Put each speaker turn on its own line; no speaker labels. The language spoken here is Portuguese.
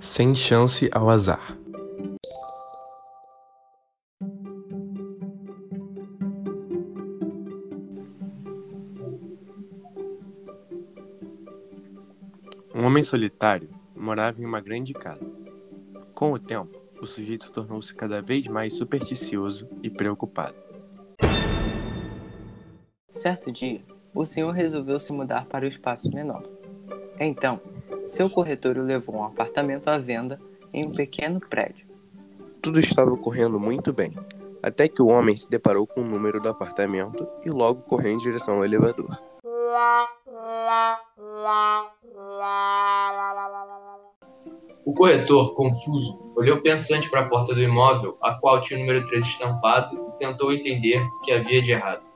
Sem chance ao azar. Um homem solitário morava em uma grande casa. Com o tempo, o sujeito tornou-se cada vez mais supersticioso e preocupado.
Certo dia, o senhor resolveu se mudar para o espaço menor. Então, seu corretor o levou a um apartamento à venda em um pequeno prédio.
Tudo estava correndo muito bem, até que o homem se deparou com o número do apartamento e logo correu em direção ao elevador.
O corretor, confuso, olhou pensante para a porta do imóvel, a qual tinha o número 3 estampado, e tentou entender o que havia de errado.